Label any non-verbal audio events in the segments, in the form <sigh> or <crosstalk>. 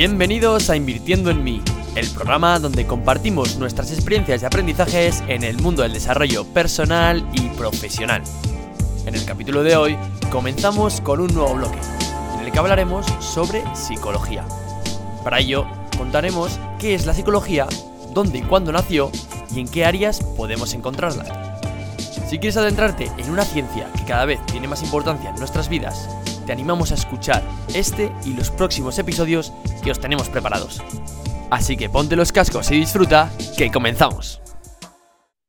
Bienvenidos a Invirtiendo en mí, el programa donde compartimos nuestras experiencias y aprendizajes en el mundo del desarrollo personal y profesional. En el capítulo de hoy comenzamos con un nuevo bloque, en el que hablaremos sobre psicología. Para ello, contaremos qué es la psicología, dónde y cuándo nació y en qué áreas podemos encontrarla. Si quieres adentrarte en una ciencia que cada vez tiene más importancia en nuestras vidas, te animamos a escuchar este y los próximos episodios que os tenemos preparados. Así que ponte los cascos y disfruta, que comenzamos.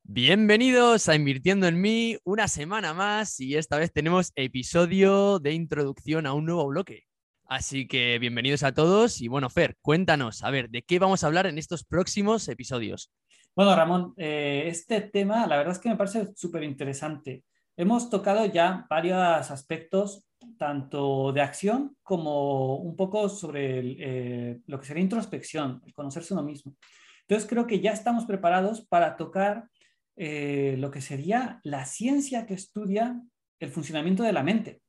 Bienvenidos a Invirtiendo en mí, una semana más y esta vez tenemos episodio de introducción a un nuevo bloque. Así que bienvenidos a todos y bueno, Fer, cuéntanos, a ver, ¿de qué vamos a hablar en estos próximos episodios? Bueno, Ramón, eh, este tema la verdad es que me parece súper interesante. Hemos tocado ya varios aspectos, tanto de acción como un poco sobre eh, lo que sería introspección, el conocerse uno mismo. Entonces creo que ya estamos preparados para tocar eh, lo que sería la ciencia que estudia el funcionamiento de la mente.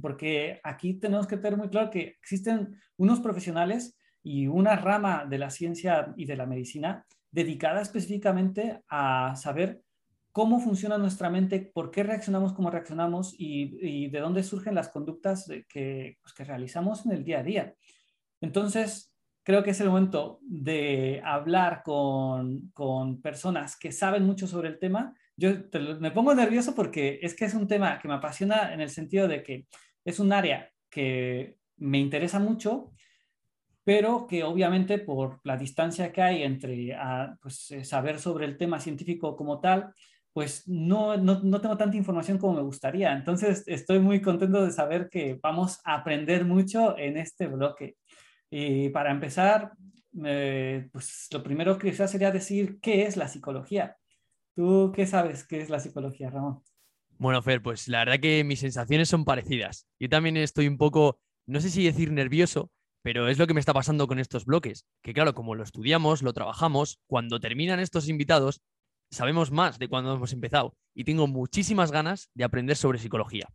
Porque aquí tenemos que tener muy claro que existen unos profesionales y una rama de la ciencia y de la medicina dedicada específicamente a saber cómo funciona nuestra mente, por qué reaccionamos como reaccionamos y, de dónde surgen las conductas que, pues, que realizamos en el día a día. Entonces, creo que es el momento de hablar con, con personas que saben mucho sobre el tema. Yo me pongo nervioso porque es que es un tema que me apasiona en el sentido de que es un área que me interesa mucho pero que obviamente por la distancia que hay entre ah, pues, eh, saber sobre el tema científico como tal, pues no, no, no, tengo tanta información como me gustaría. Entonces estoy muy contento de saber que vamos a aprender mucho en este bloque. Y para empezar, pues lo primero que quizás sería decir qué es la psicología. ¿Tú qué sabes qué es la psicología, Ramón? Bueno, Fer, pues la verdad que mis sensaciones son parecidas. Yo también estoy un poco, no sé si decir nervioso, pero es lo que me está pasando con estos bloques, que claro, como lo estudiamos, lo trabajamos, cuando terminan estos invitados, sabemos más de cuando hemos empezado y tengo muchísimas ganas de aprender sobre psicología.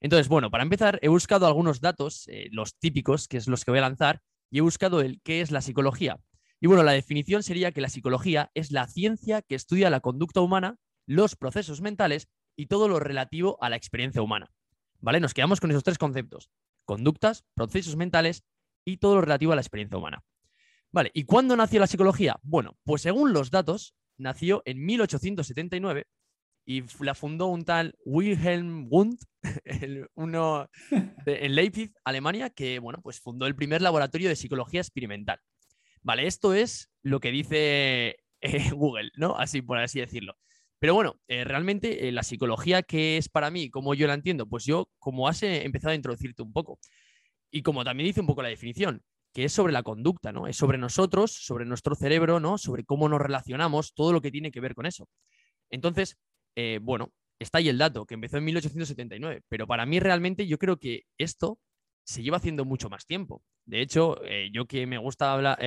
Entonces, bueno, para empezar, he buscado algunos datos, eh, los típicos, que es los que voy a lanzar, y he buscado el qué es la psicología. Y bueno, la definición sería que la psicología es la ciencia que estudia la conducta humana, los procesos mentales y todo lo relativo a la experiencia humana. ¿Vale? Nos quedamos con esos tres conceptos. Conductas, procesos mentales y todo lo relativo a la experiencia humana. Vale, ¿y cuándo nació la psicología? Bueno, pues según los datos, nació en 1879 y la fundó un tal Wilhelm Wundt, <laughs> uno <laughs> en Leipzig, Alemania, que bueno, pues fundó el primer laboratorio de psicología experimental. Vale, esto es lo que dice eh, <laughs> Google, ¿no? Así por así decirlo. Pero bueno, eh, realmente eh, la psicología que es para mí, como yo la entiendo, pues yo, como has empezado a introducirte un poco, y como también dice un poco la definición, que es sobre la conducta, ¿no? Es sobre nosotros, sobre nuestro cerebro, ¿no? Sobre cómo nos relacionamos, todo lo que tiene que ver con eso. Entonces, eh, bueno, está ahí el dato, que empezó en 1879, pero para mí realmente yo creo que esto se lleva haciendo mucho más tiempo. De hecho, eh, yo que me gusta hablar,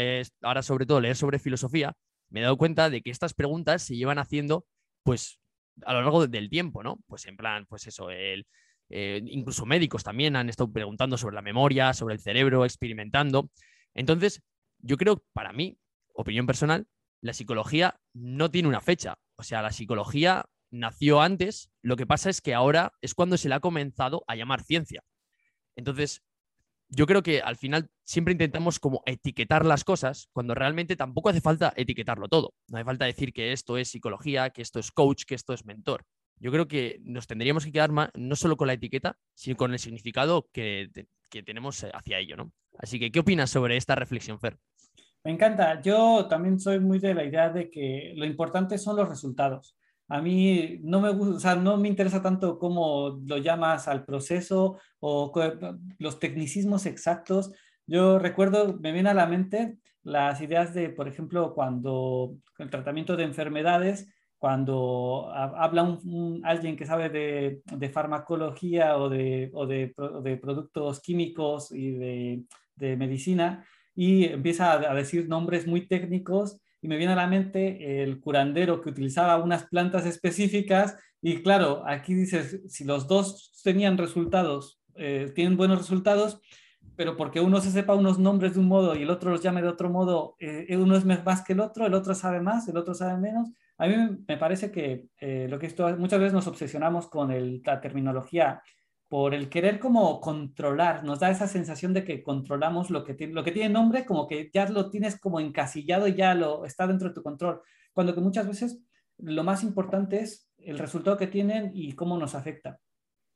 ahora sobre todo leer sobre filosofía, me he dado cuenta de que estas preguntas se llevan haciendo, pues, a lo largo del tiempo, ¿no? Pues en plan, pues eso, el, eh, incluso médicos también han estado preguntando sobre la memoria, sobre el cerebro, experimentando. Entonces, yo creo, para mí, opinión personal, la psicología no tiene una fecha. O sea, la psicología nació antes, lo que pasa es que ahora es cuando se le ha comenzado a llamar ciencia. Entonces, yo creo que al final siempre intentamos como etiquetar las cosas cuando realmente tampoco hace falta etiquetarlo todo. No hace falta decir que esto es psicología, que esto es coach, que esto es mentor yo creo que nos tendríamos que quedar más, no solo con la etiqueta, sino con el significado que, tenemos eh, hacia ello, ¿no? Así que, ¿qué opinas sobre esta reflexión, Fer? Me encanta. Yo también soy muy de la idea de que lo importante son los resultados. A mí no me gusta, o sea, no me interesa tanto cómo lo llamas al proceso o los tecnicismos exactos. Yo recuerdo, me viene a la mente las ideas de, por ejemplo, cuando el tratamiento de enfermedades, cuando habla un, alguien que sabe de, de farmacología o, de, o de, de, productos químicos y de, medicina y empieza a, decir nombres muy técnicos y me viene a la mente el curandero que utilizaba unas plantas específicas y claro, aquí dices, si los dos tenían resultados, eh, tienen buenos resultados, pero porque uno se sepa unos nombres de un modo y el otro los llame de otro modo, eh, uno es más que el otro, el otro sabe más, el otro sabe menos. A mí me parece que eh, lo que esto, muchas veces nos obsesionamos con el, la terminología por el querer como controlar, nos da esa sensación de que controlamos lo que, tiene, lo que tiene nombre, como que ya lo tienes como encasillado y ya lo está dentro de tu control, cuando que muchas veces lo más importante es el resultado que tienen y cómo nos afecta.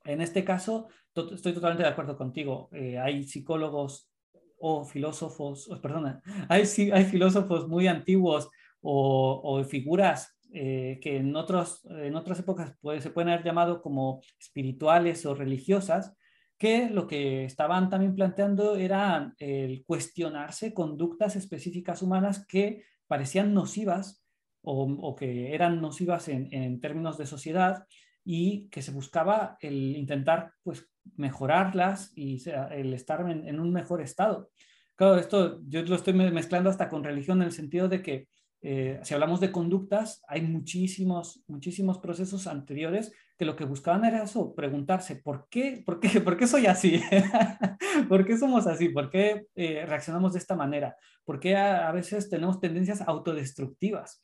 En este caso, estoy totalmente de acuerdo contigo. Eh, hay psicólogos o filósofos, perdona, <laughs> hay, hay filósofos muy antiguos o, figuras eh, que en, otros, en otras épocas se pueden haber llamado como espirituales o religiosas, que lo que estaban también planteando era el cuestionarse conductas específicas humanas que parecían nocivas o, que eran nocivas en, en, términos de sociedad y que se buscaba el intentar pues mejorarlas y el estar en, un mejor estado. Claro, esto yo lo estoy mezclando hasta con religión en el sentido de que eh, si hablamos de conductas, hay muchísimos, muchísimos procesos anteriores que lo que buscaban era eso, preguntarse, ¿por qué, por qué, <laughs> por qué soy así? <laughs> ¿Por qué somos así? ¿Por qué eh, reaccionamos de esta manera? ¿Por qué a, veces tenemos tendencias autodestructivas?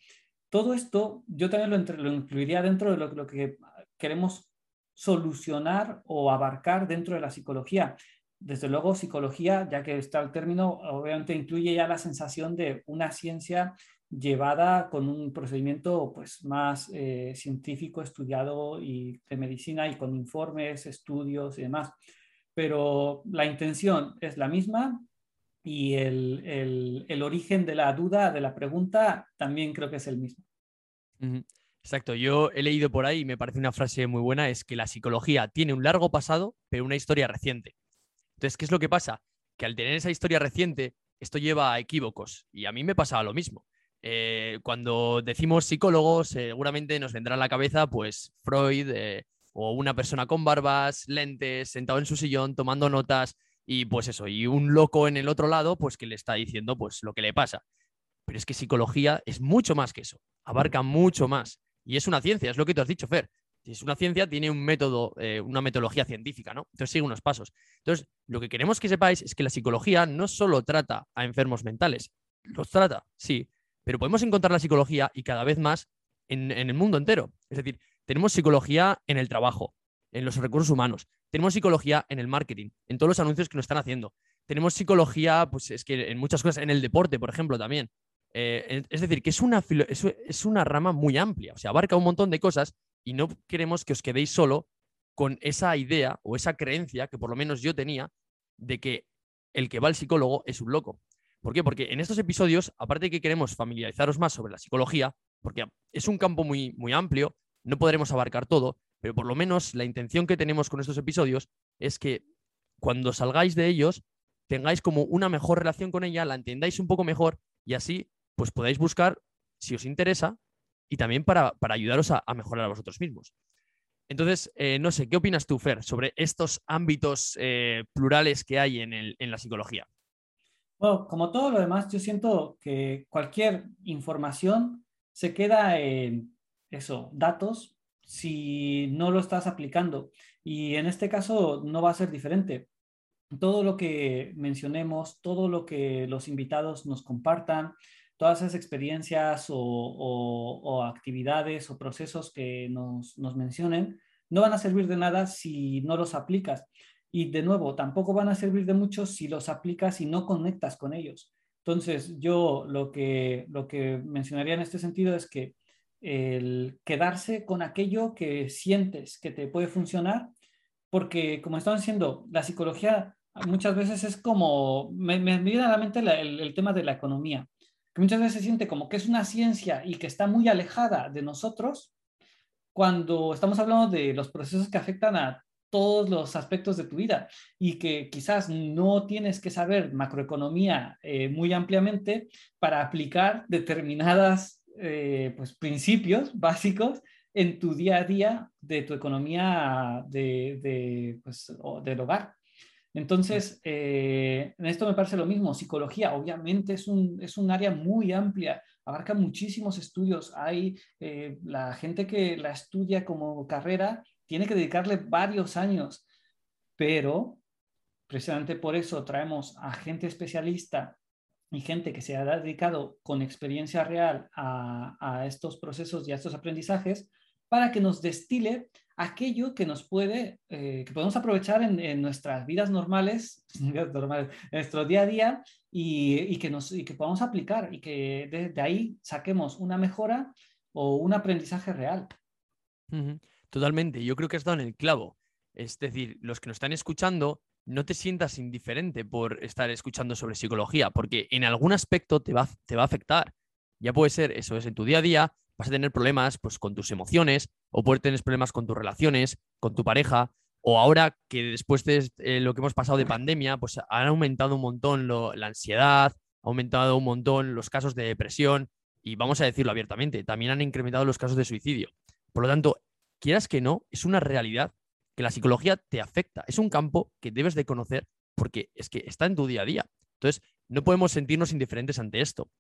Todo esto yo también lo, lo incluiría dentro de lo, que queremos solucionar o abarcar dentro de la psicología. Desde luego, psicología, ya que está el término, obviamente incluye ya la sensación de una ciencia llevada con un procedimiento pues, más eh, científico, estudiado y de medicina y con informes, estudios y demás. Pero la intención es la misma y el, el, origen de la duda, de la pregunta, también creo que es el mismo. Exacto, yo he leído por ahí y me parece una frase muy buena, es que la psicología tiene un largo pasado, pero una historia reciente. Entonces, ¿qué es lo que pasa? Que al tener esa historia reciente, esto lleva a equívocos y a mí me pasaba lo mismo. Eh, cuando decimos psicólogos, seguramente nos vendrá a la cabeza pues Freud eh, o una persona con barbas, lentes, sentado en su sillón, tomando notas y pues eso, y un loco en el otro lado pues que le está diciendo pues lo que le pasa. Pero es que psicología es mucho más que eso, abarca mucho más y es una ciencia, es lo que tú has dicho, Fer. Es una ciencia, tiene un método, eh, una metodología científica, ¿no? Entonces sigue unos pasos. Entonces, lo que queremos que sepáis es que la psicología no solo trata a enfermos mentales, los trata, sí, pero podemos encontrar la psicología y cada vez más en, el mundo entero. Es decir, tenemos psicología en el trabajo, en los recursos humanos, tenemos psicología en el marketing, en todos los anuncios que nos están haciendo. Tenemos psicología, pues es que en muchas cosas, en el deporte, por ejemplo, también. Eh, es decir, que es una, es una rama muy amplia, o sea, abarca un montón de cosas y no queremos que os quedéis solo con esa idea o esa creencia que por lo menos yo tenía de que el que va al psicólogo es un loco. ¿Por qué? Porque en estos episodios, aparte de que queremos familiarizaros más sobre la psicología, porque es un campo muy, muy amplio, no podremos abarcar todo, pero por lo menos la intención que tenemos con estos episodios es que cuando salgáis de ellos tengáis como una mejor relación con ella, la entendáis un poco mejor y así pues podáis buscar si os interesa y también para, ayudaros a, mejorar a vosotros mismos. Entonces, eh, no sé, ¿qué opinas tú, Fer, sobre estos ámbitos eh, plurales que hay en, en la psicología? Como todo lo demás, yo siento que cualquier información se queda en eso, datos, si no lo estás aplicando. Y en este caso no va a ser diferente. Todo lo que mencionemos, todo lo que los invitados nos compartan, todas esas experiencias o, actividades o procesos que nos mencionen, no van a servir de nada si no los aplicas. Y de nuevo, tampoco van a servir de mucho si los aplicas y no conectas con ellos. Entonces, yo lo que, lo que mencionaría en este sentido es que el quedarse con aquello que sientes que te puede funcionar, porque como estamos diciendo, la psicología muchas veces es como, me, me viene a la mente el, el, tema de la economía, que muchas veces se siente como que es una ciencia y que está muy alejada de nosotros, cuando estamos hablando de los procesos que afectan a todos los aspectos de tu vida y que quizás no tienes que saber macroeconomía eh, muy ampliamente para aplicar determinadas eh, pues, principios básicos en tu día a día de tu economía de, de, pues, del hogar. Entonces, eh, en esto me parece lo mismo. Psicología, obviamente, es un, es un área muy amplia, abarca muchísimos estudios. Hay la gente que la estudia como carrera tiene que dedicarle varios años, pero Precisamente por eso traemos a gente especialista y gente que se ha dedicado con experiencia real a, estos procesos y a estos aprendizajes para que nos destile aquello que nos puede, eh, que podemos aprovechar en, nuestras <laughs> vidas normales, en nuestro día a día y, que, nos, y que podamos aplicar y que de, ahí saquemos una mejora o un aprendizaje real. Totalmente, yo creo que has dado en el clavo. Es decir, los que nos están escuchando, no te sientas indiferente por estar escuchando sobre psicología, porque en algún aspecto te va, te va a afectar. Ya puede ser, eso es, en tu día a día vas a tener problemas pues, con tus emociones, o puedes tener problemas con tus relaciones, con tu pareja, o ahora que después de eh, lo que hemos pasado de pandemia, pues han aumentado un montón la ansiedad, ha aumentado un montón los casos de depresión, y vamos a decirlo abiertamente, también han incrementado los casos de suicidio. Por lo tanto, quieras que no, es una realidad que la psicología te afecta. Es un campo que debes de conocer porque es que está en tu día a día. Entonces, no podemos sentirnos indiferentes ante esto.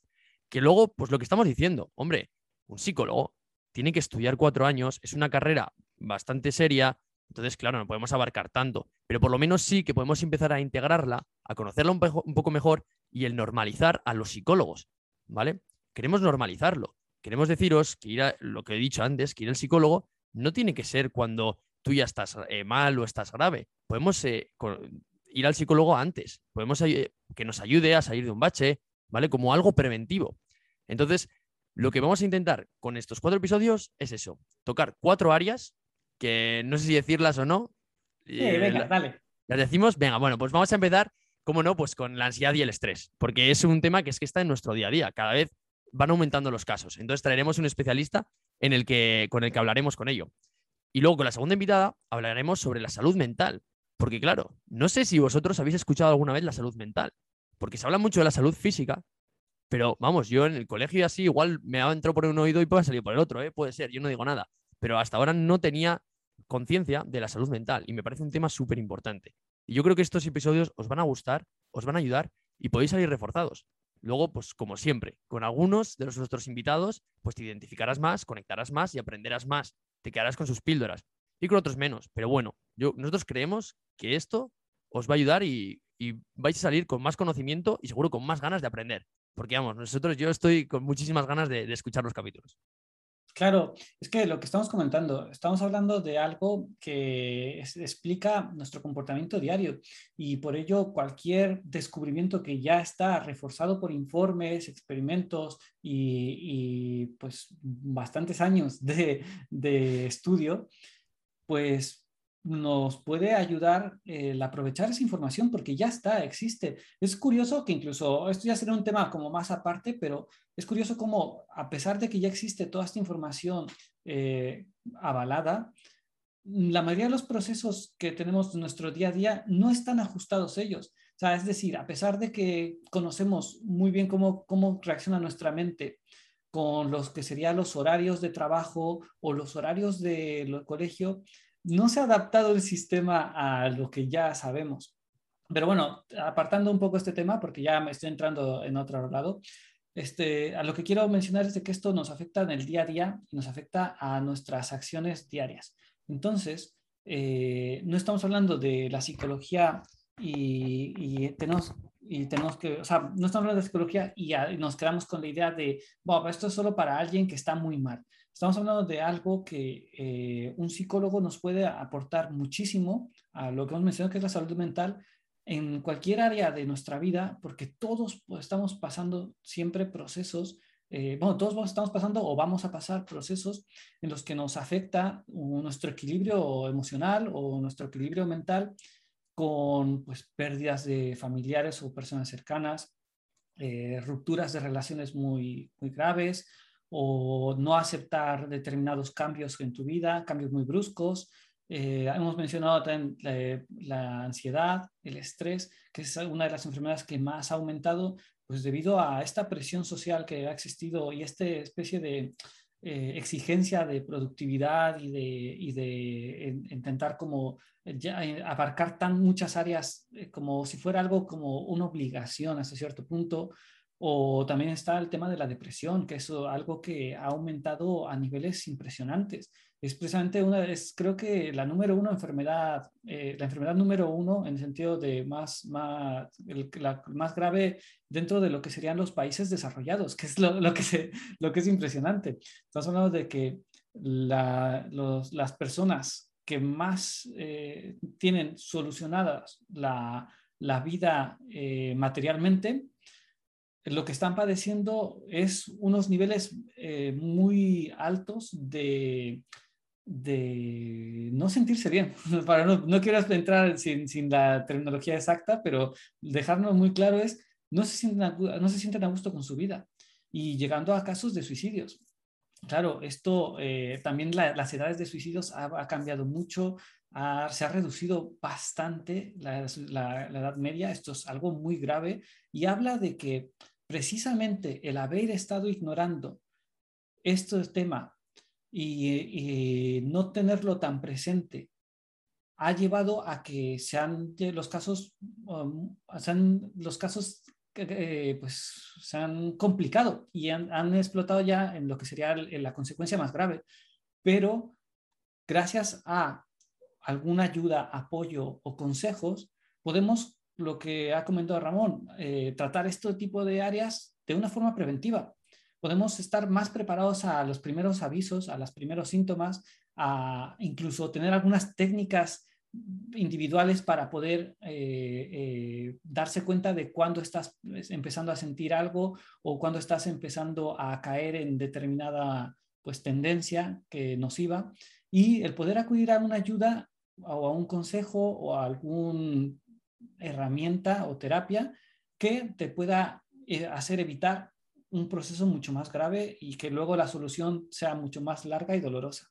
Que luego, pues lo que estamos diciendo, hombre, un psicólogo tiene que estudiar cuatro años, es una carrera bastante seria, entonces, claro, no podemos abarcar tanto, pero por lo menos sí que podemos empezar a integrarla, a conocerla un, poco mejor y el normalizar a los psicólogos, ¿vale? Queremos normalizarlo. Queremos deciros que ir a, lo que he dicho antes, que ir al psicólogo no tiene que ser cuando tú ya estás eh, mal o estás grave. Podemos eh, ir al psicólogo antes, podemos eh, que nos ayude a salir de un bache, ¿vale? Como algo preventivo. Entonces, lo que vamos a intentar con estos cuatro episodios es eso, tocar cuatro áreas que no sé si decirlas o no. venga, dale. Las decimos, venga, bueno, pues vamos a empezar, cómo no, pues con la ansiedad y el estrés, porque es un tema que es que está en nuestro día a día, cada vez van aumentando los casos. Entonces traeremos un especialista en el que, con el que hablaremos con ello. Y luego con la segunda invitada hablaremos sobre la salud mental. Porque claro, no sé si vosotros habéis escuchado alguna vez la salud mental. Porque se habla mucho de la salud física, pero vamos, yo en el colegio y así igual me ha entrado por un oído y puede salir por el otro, ¿eh? puede ser, yo no digo nada. Pero hasta ahora no tenía conciencia de la salud mental y me parece un tema súper importante. Y yo creo que estos episodios os van a gustar, os van a ayudar y podéis salir reforzados. Luego, pues como siempre, con algunos de los nuestros invitados, pues te identificarás más, conectarás más y aprenderás más te quedarás con sus píldoras y con otros menos. Pero bueno, yo, nosotros creemos que esto os va a ayudar y, vais a salir con más conocimiento y seguro con más ganas de aprender. Porque vamos, nosotros yo estoy con muchísimas ganas de escuchar los capítulos. Claro, es que lo que estamos comentando, estamos hablando de algo que explica nuestro comportamiento diario y por ello cualquier descubrimiento que ya está reforzado por informes, experimentos y, pues bastantes años de, de estudio, pues nos puede ayudar el aprovechar esa información porque ya está, existe. Es curioso que incluso, esto ya será un tema como más aparte, pero es curioso cómo a pesar de que ya existe toda esta información eh, avalada, la mayoría de los procesos que tenemos en nuestro día a día no están ajustados ellos. O sea, es decir, a pesar de que conocemos muy bien cómo, cómo reacciona nuestra mente con los que serían los horarios de trabajo o los horarios del colegio, no se ha adaptado el sistema a lo que ya sabemos. Pero bueno, apartando un poco este tema, porque ya me estoy entrando en otro lado, este, a lo que quiero mencionar es de que esto nos afecta en el día a día y nos afecta a nuestras acciones diarias. Entonces, eh, no estamos hablando de la psicología y, tenemos, que, o sea, no estamos hablando de psicología y, y nos quedamos con la idea de, bueno, esto es solo para alguien que está muy mal. Estamos hablando de algo que eh, un psicólogo nos puede aportar muchísimo a lo que hemos mencionado, que es la salud mental, en cualquier área de nuestra vida, porque todos estamos pasando siempre procesos, eh, bueno, todos estamos pasando o vamos a pasar procesos en los que nos afecta nuestro equilibrio emocional o nuestro equilibrio mental con pues, pérdidas de familiares o personas cercanas, eh, rupturas de relaciones muy, muy graves, o no aceptar determinados cambios en tu vida, cambios muy bruscos. Eh, hemos mencionado también la, ansiedad, el estrés, que es una de las enfermedades que más ha aumentado, pues debido a esta presión social que ha existido y esta especie de eh, exigencia de productividad y de, intentar como eh, abarcar tan muchas áreas como si fuera algo como una obligación hasta cierto punto, O también está el tema de la depresión, que es algo que ha aumentado a niveles impresionantes. Es precisamente una, es creo que la número uno enfermedad, eh, la enfermedad número uno en el sentido de más, más, la más grave dentro de lo que serían los países desarrollados, que es lo, lo que, se, lo que es impresionante. Estamos hablando de que la, los, las personas que más eh, tienen solucionadas la, la vida eh, materialmente, lo que están padeciendo es unos niveles eh, muy altos de, de, no sentirse bien. <laughs> Para no, no quiero entrar sin, sin, la terminología exacta, pero dejarnos muy claro es, no se, sienten, no se sienten a gusto con su vida y llegando a casos de suicidios. Claro, esto eh, también las edades de suicidios ha, cambiado mucho, se ha reducido bastante la, la, edad media, esto es algo muy grave y habla de que precisamente el haber estado ignorando este tema y, no tenerlo tan presente ha llevado a que los casos, um, sean los casos eh, pues se han complicado y han, explotado ya en lo que sería la consecuencia más grave. Pero gracias a alguna ayuda, apoyo o consejos, podemos, lo que ha comentado Ramón, eh, tratar este tipo de áreas de una forma preventiva. Podemos estar más preparados a los primeros avisos, a los primeros síntomas, a incluso tener algunas técnicas individuales para poder eh, eh, darse cuenta de cuándo estás empezando a sentir algo o cuándo estás empezando a caer en determinada pues tendencia que nociva y el poder acudir a una ayuda o a un consejo o a alguna herramienta o terapia que te pueda eh, hacer evitar un proceso mucho más grave y que luego la solución sea mucho más larga y dolorosa.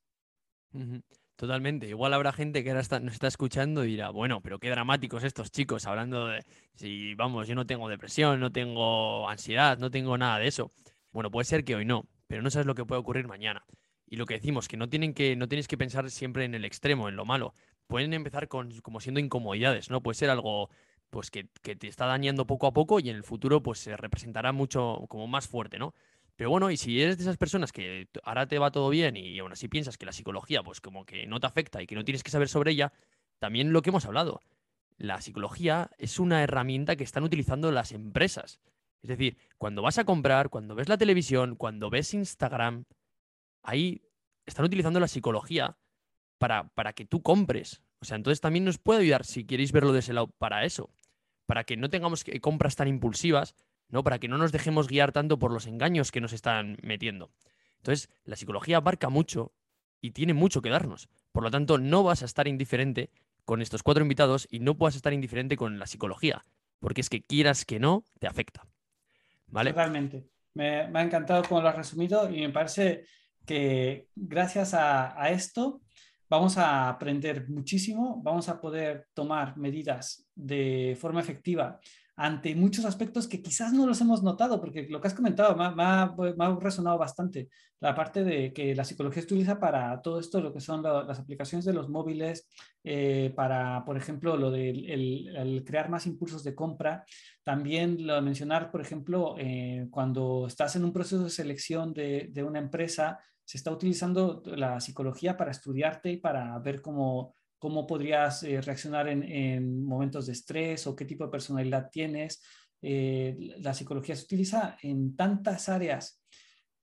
Totalmente. Igual habrá gente que ahora nos está escuchando y dirá, bueno, pero qué dramáticos estos chicos hablando de si, vamos, yo no tengo depresión, no tengo ansiedad, no tengo nada de eso. Bueno, puede ser que hoy no, pero no sabes lo que puede ocurrir mañana. Y lo que decimos, que no, tienen que no tienes que pensar siempre en el extremo, en lo malo. Pueden empezar con, como siendo incomodidades, ¿no? Puede ser algo pues que, que te está dañando poco a poco y en el futuro pues se representará mucho como más fuerte, ¿no? Pero bueno, y si eres de esas personas que ahora te va todo bien y aún así piensas que la psicología, pues como que no te afecta y que no tienes que saber sobre ella, también lo que hemos hablado. La psicología es una herramienta que están utilizando las empresas. Es decir, cuando vas a comprar, cuando ves la televisión, cuando ves Instagram, ahí están utilizando la psicología para, para que tú compres. O sea, entonces también nos puede ayudar, si queréis verlo de ese lado, para eso. Para que no tengamos compras tan impulsivas, ¿no? Para que no nos dejemos guiar tanto por los engaños que nos están metiendo. Entonces, la psicología abarca mucho y tiene mucho que darnos. Por lo tanto, no vas a estar indiferente con estos cuatro invitados y no puedas estar indiferente con la psicología, porque es que quieras que no, te afecta. ¿Vale? Totalmente. Me, ha encantado cómo lo has resumido y me parece que gracias a, a esto vamos a aprender muchísimo, vamos a poder tomar medidas de forma efectiva ante muchos aspectos que quizás no los hemos notado, porque lo que has comentado me, ha, resonado bastante. La parte de que la psicología se utiliza para todo esto, lo que son las aplicaciones de los móviles, eh, para, por ejemplo, lo de crear más impulsos de compra. También lo de mencionar, por ejemplo, eh, cuando estás en un proceso de selección de una empresa, se está utilizando la psicología para estudiarte y para ver cómo cómo podrías eh, reaccionar en, momentos de estrés o qué tipo de personalidad tienes. Eh, la psicología se utiliza en tantas áreas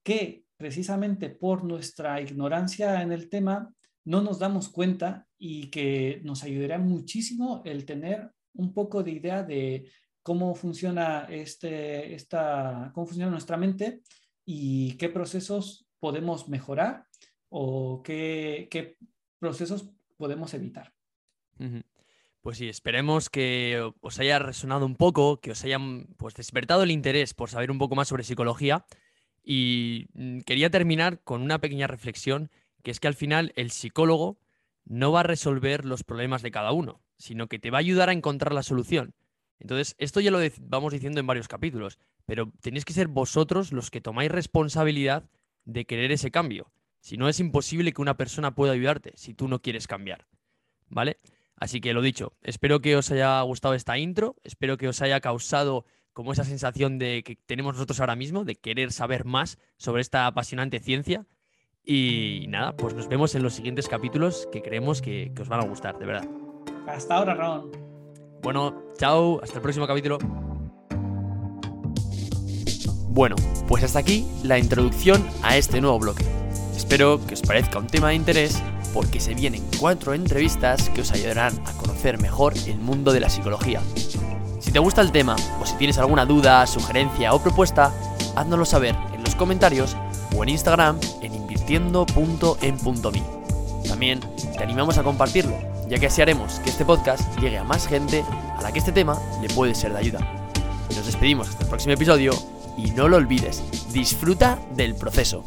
que precisamente por nuestra ignorancia en el tema no nos damos cuenta y que nos ayudaría muchísimo el tener un poco de idea de cómo funciona, este, esta, cómo funciona nuestra mente y qué procesos podemos mejorar o qué, procesos podemos evitar. Pues sí, esperemos que os haya resonado un poco, que os hayan pues, despertado el interés por saber un poco más sobre psicología. Y mm, quería terminar con una pequeña reflexión, que es que al final el psicólogo no va a resolver los problemas de cada uno, sino que te va a ayudar a encontrar la solución. Entonces, esto ya lo vamos diciendo en varios capítulos, pero tenéis que ser vosotros los que tomáis responsabilidad de querer ese cambio. Si no, es imposible que una persona pueda ayudarte si tú no quieres cambiar. ¿Vale? Así que lo dicho, espero que os haya gustado esta intro, espero que os haya causado como esa sensación de que tenemos nosotros ahora mismo, de querer saber más sobre esta apasionante ciencia. Y nada, pues nos vemos en los siguientes capítulos que creemos que, que os van a gustar, de verdad. Hasta ahora, Ron. Bueno, chao, hasta el próximo capítulo. Bueno, pues hasta aquí la introducción a este nuevo bloque. Espero que os parezca un tema de interés porque se vienen cuatro entrevistas que os ayudarán a conocer mejor el mundo de la psicología. Si te gusta el tema o si tienes alguna duda, sugerencia o propuesta, háznoslo saber en los comentarios o en Instagram en invirtiendo.en.me. También te animamos a compartirlo, ya que así haremos que este podcast llegue a más gente a la que este tema le puede ser de ayuda. Nos despedimos hasta el próximo episodio y no lo olvides, disfruta del proceso.